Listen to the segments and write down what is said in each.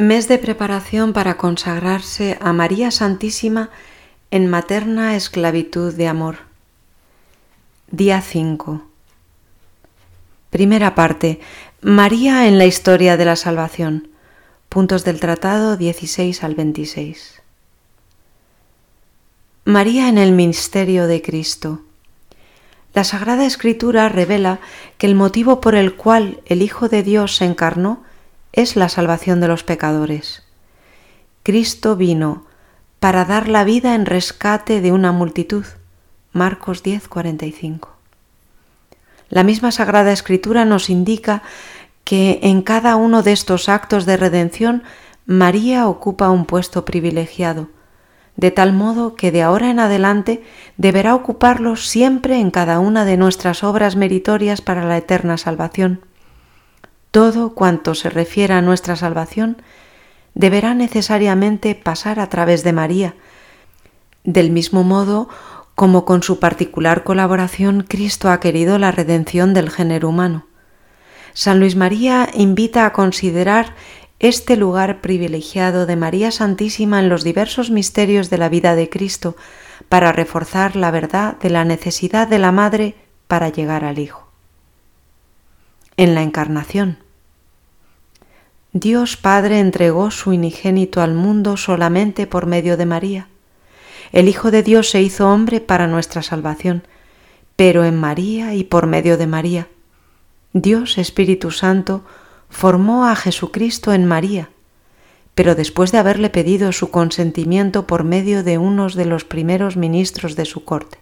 Mes de preparación para consagrarse a María Santísima en materna esclavitud de amor. Día 5. Primera parte. María en la historia de la salvación. Puntos del tratado 16 al 26. María en el ministerio de Cristo. La Sagrada Escritura revela que el motivo por el cual el Hijo de Dios se encarnó es la salvación de los pecadores. Cristo vino para dar la vida en rescate de una multitud. Marcos 10, 45. La misma Sagrada Escritura nos indica que en cada uno de estos actos de redención María ocupa un puesto privilegiado, de tal modo que de ahora en adelante deberá ocuparlo siempre en cada una de nuestras obras meritorias para la eterna salvación. Todo cuanto se refiera a nuestra salvación deberá necesariamente pasar a través de María, del mismo modo como con su particular colaboración Cristo ha querido la redención del género humano. San Luis María invita a considerar este lugar privilegiado de María Santísima en los diversos misterios de la vida de Cristo para reforzar la verdad de la necesidad de la Madre para llegar al Hijo en la encarnación. Dios Padre entregó su unigénito al mundo solamente por medio de María. El Hijo de Dios se hizo hombre para nuestra salvación, pero en María y por medio de María. Dios Espíritu Santo formó a Jesucristo en María, pero después de haberle pedido su consentimiento por medio de unos de los primeros ministros de su corte.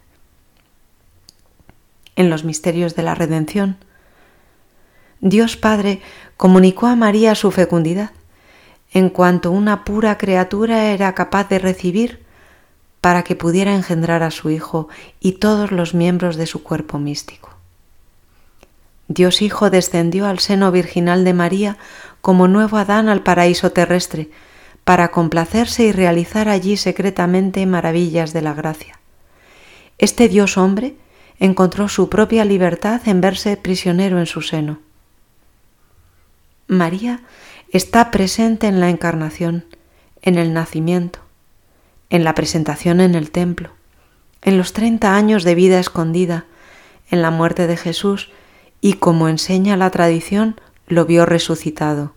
En los misterios de la redención, Dios Padre comunicó a María su fecundidad, en cuanto una pura criatura era capaz de recibir para que pudiera engendrar a su Hijo y todos los miembros de su cuerpo místico. Dios Hijo descendió al seno virginal de María como nuevo Adán al paraíso terrestre, para complacerse y realizar allí secretamente maravillas de la gracia. Este Dios hombre encontró su propia libertad en verse prisionero en su seno. María está presente en la encarnación, en el nacimiento, en la presentación en el templo, en los treinta años de vida escondida, en la muerte de Jesús y, como enseña la tradición, lo vio resucitado.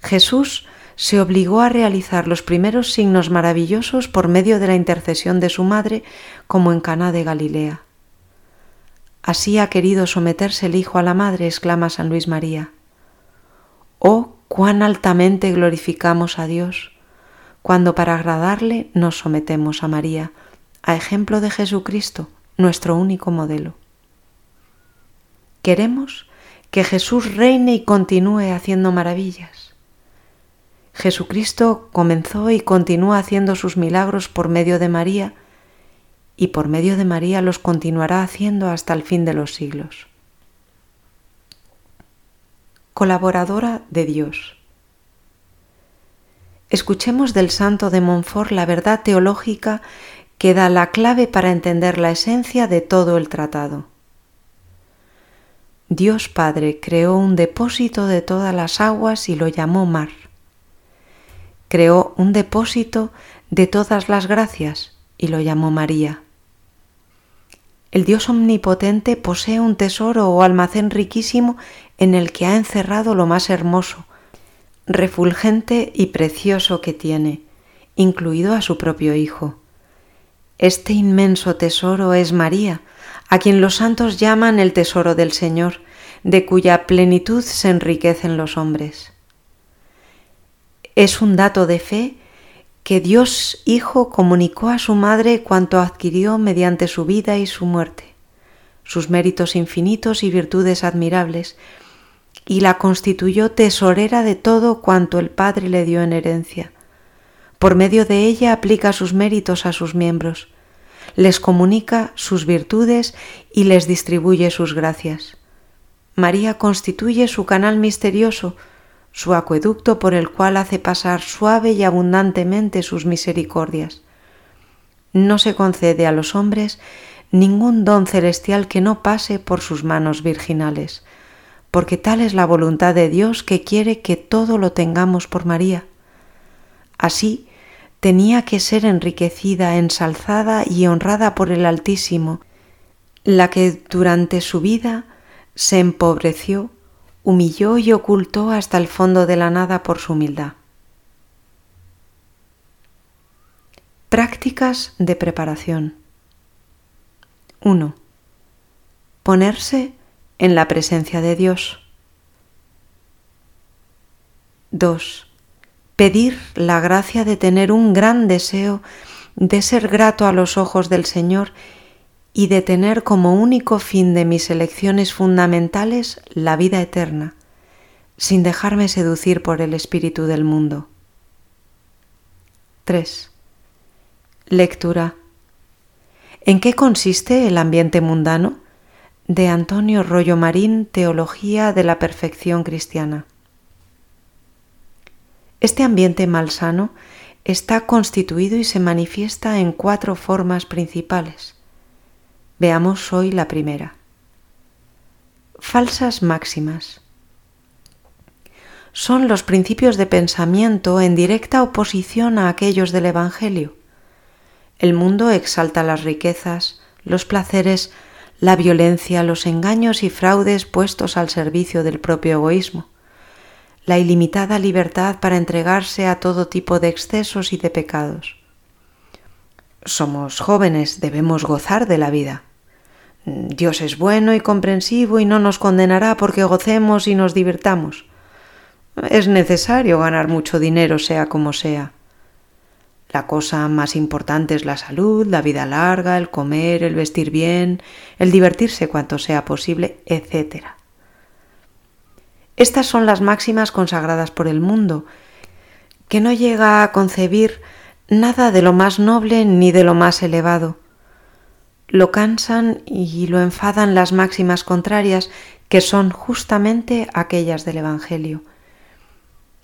Jesús se obligó a realizar los primeros signos maravillosos por medio de la intercesión de su madre, como en Caná de Galilea. Así ha querido someterse el Hijo a la Madre, exclama San Luis María. Oh, cuán altamente glorificamos a Dios cuando para agradarle nos sometemos a María, a ejemplo de Jesucristo, nuestro único modelo. Queremos que Jesús reine y continúe haciendo maravillas. Jesucristo comenzó y continúa haciendo sus milagros por medio de María, y por medio de María los continuará haciendo hasta el fin de los siglos colaboradora de Dios. Escuchemos del santo de Montfort la verdad teológica que da la clave para entender la esencia de todo el tratado. Dios Padre creó un depósito de todas las aguas y lo llamó mar. Creó un depósito de todas las gracias y lo llamó María. El Dios omnipotente posee un tesoro o almacén riquísimo en el que ha encerrado lo más hermoso, refulgente y precioso que tiene, incluido a su propio Hijo. Este inmenso tesoro es María, a quien los santos llaman el tesoro del Señor, de cuya plenitud se enriquecen los hombres. Es un dato de fe que Dios Hijo comunicó a su madre cuanto adquirió mediante su vida y su muerte, sus méritos infinitos y virtudes admirables, y la constituyó tesorera de todo cuanto el Padre le dio en herencia. Por medio de ella aplica sus méritos a sus miembros, les comunica sus virtudes y les distribuye sus gracias. María constituye su canal misterioso, su acueducto por el cual hace pasar suave y abundantemente sus misericordias. No se concede a los hombres ningún don celestial que no pase por sus manos virginales, porque tal es la voluntad de Dios que quiere que todo lo tengamos por María. Así, tenía que ser enriquecida, ensalzada y honrada por el Altísimo, la que durante su vida se empobreció, humilló y ocultó hasta el fondo de la nada por su humildad. Prácticas de preparación. 1. Ponerse en la presencia de Dios. 2. Pedir la gracia de tener un gran deseo de ser grato a los ojos del Señor y de tener como único fin de mis elecciones fundamentales la vida eterna, sin dejarme seducir por el espíritu del mundo. 3. Lectura. ¿En qué consiste el ambiente mundano? De Antonio Rollo Marín, Teología de la Perfección Cristiana. Este ambiente malsano está constituido y se manifiesta en cuatro formas principales. Veamos hoy la primera. Falsas máximas. Son los principios de pensamiento en directa oposición a aquellos del Evangelio. El mundo exalta las riquezas, los placeres, la violencia, los engaños y fraudes puestos al servicio del propio egoísmo, la ilimitada libertad para entregarse a todo tipo de excesos y de pecados. Somos jóvenes, debemos gozar de la vida. Dios es bueno y comprensivo y no nos condenará porque gocemos y nos divirtamos. Es necesario ganar mucho dinero sea como sea. La cosa más importante es la salud, la vida larga, el comer, el vestir bien, el divertirse cuanto sea posible, etc. Estas son las máximas consagradas por el mundo, que no llega a concebir nada de lo más noble ni de lo más elevado. Lo cansan y lo enfadan las máximas contrarias, que son justamente aquellas del Evangelio.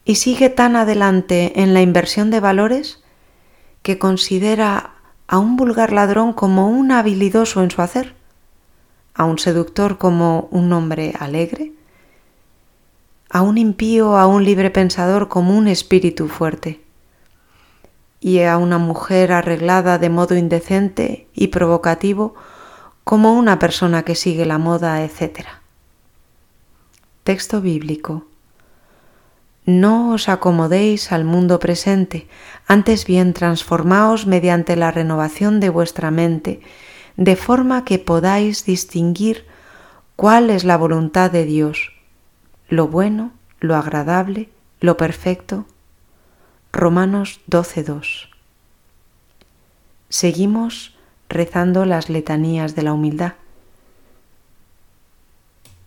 Y sigue tan adelante en la inversión de valores que considera a un vulgar ladrón como un habilidoso en su hacer, a un seductor como un hombre alegre, a un impío, a un libre pensador como un espíritu fuerte y a una mujer arreglada de modo indecente y provocativo como una persona que sigue la moda, etc. Texto bíblico. No os acomodéis al mundo presente, antes bien transformaos mediante la renovación de vuestra mente, de forma que podáis distinguir cuál es la voluntad de Dios, lo bueno, lo agradable, lo perfecto, Romanos 12.2. Seguimos rezando las letanías de la humildad.